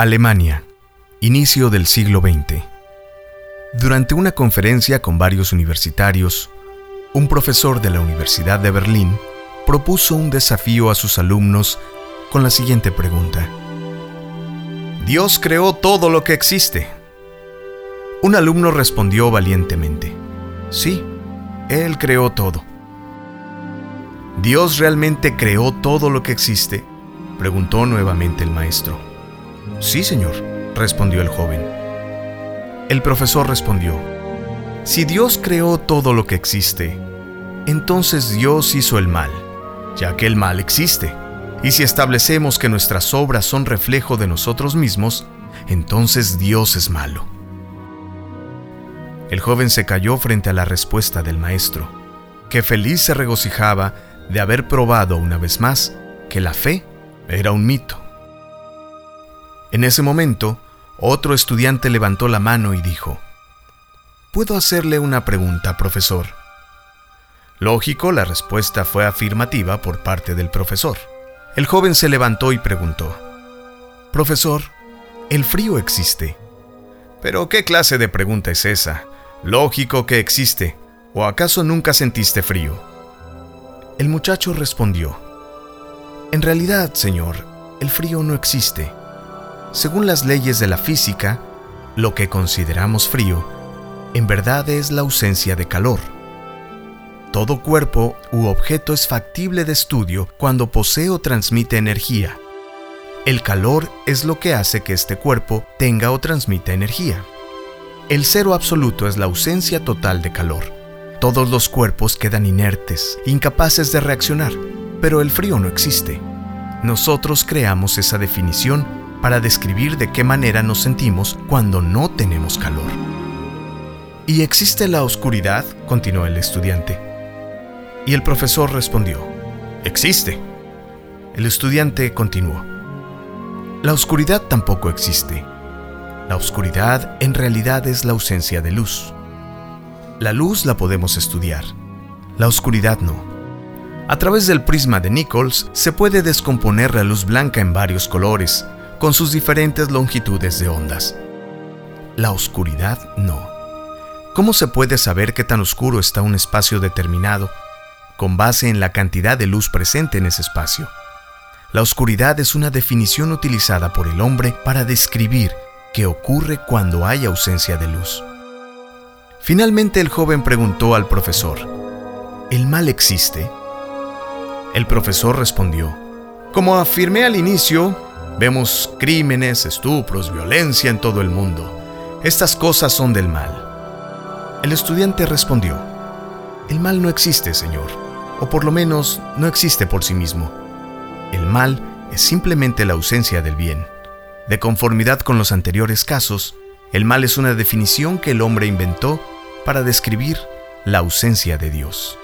Alemania, inicio del siglo XX. Durante una conferencia con varios universitarios, un profesor de la Universidad de Berlín propuso un desafío a sus alumnos con la siguiente pregunta. Dios creó todo lo que existe. Un alumno respondió valientemente, sí, Él creó todo. ¿Dios realmente creó todo lo que existe? preguntó nuevamente el maestro. Sí, señor, respondió el joven. El profesor respondió, Si Dios creó todo lo que existe, entonces Dios hizo el mal, ya que el mal existe. Y si establecemos que nuestras obras son reflejo de nosotros mismos, entonces Dios es malo. El joven se cayó frente a la respuesta del maestro, que feliz se regocijaba de haber probado una vez más que la fe era un mito. En ese momento, otro estudiante levantó la mano y dijo, ¿Puedo hacerle una pregunta, profesor? Lógico, la respuesta fue afirmativa por parte del profesor. El joven se levantó y preguntó, Profesor, ¿el frío existe? Pero ¿qué clase de pregunta es esa? Lógico que existe. ¿O acaso nunca sentiste frío? El muchacho respondió, En realidad, señor, el frío no existe. Según las leyes de la física, lo que consideramos frío en verdad es la ausencia de calor. Todo cuerpo u objeto es factible de estudio cuando posee o transmite energía. El calor es lo que hace que este cuerpo tenga o transmita energía. El cero absoluto es la ausencia total de calor. Todos los cuerpos quedan inertes, incapaces de reaccionar, pero el frío no existe. Nosotros creamos esa definición para describir de qué manera nos sentimos cuando no tenemos calor. ¿Y existe la oscuridad? continuó el estudiante. Y el profesor respondió, existe. El estudiante continuó, la oscuridad tampoco existe. La oscuridad en realidad es la ausencia de luz. La luz la podemos estudiar, la oscuridad no. A través del prisma de Nichols se puede descomponer la luz blanca en varios colores, con sus diferentes longitudes de ondas. La oscuridad no. ¿Cómo se puede saber qué tan oscuro está un espacio determinado con base en la cantidad de luz presente en ese espacio? La oscuridad es una definición utilizada por el hombre para describir qué ocurre cuando hay ausencia de luz. Finalmente el joven preguntó al profesor, ¿el mal existe? El profesor respondió, como afirmé al inicio, Vemos crímenes, estupros, violencia en todo el mundo. Estas cosas son del mal. El estudiante respondió, El mal no existe, Señor, o por lo menos no existe por sí mismo. El mal es simplemente la ausencia del bien. De conformidad con los anteriores casos, el mal es una definición que el hombre inventó para describir la ausencia de Dios.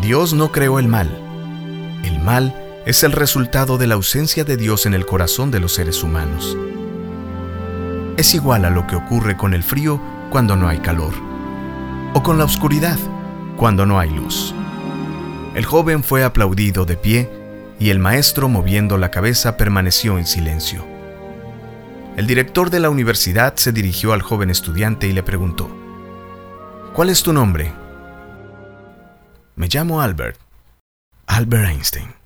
Dios no creó el mal. El mal es el resultado de la ausencia de Dios en el corazón de los seres humanos. Es igual a lo que ocurre con el frío cuando no hay calor, o con la oscuridad cuando no hay luz. El joven fue aplaudido de pie y el maestro moviendo la cabeza permaneció en silencio. El director de la universidad se dirigió al joven estudiante y le preguntó, ¿Cuál es tu nombre? Me llamo Albert. Albert Einstein.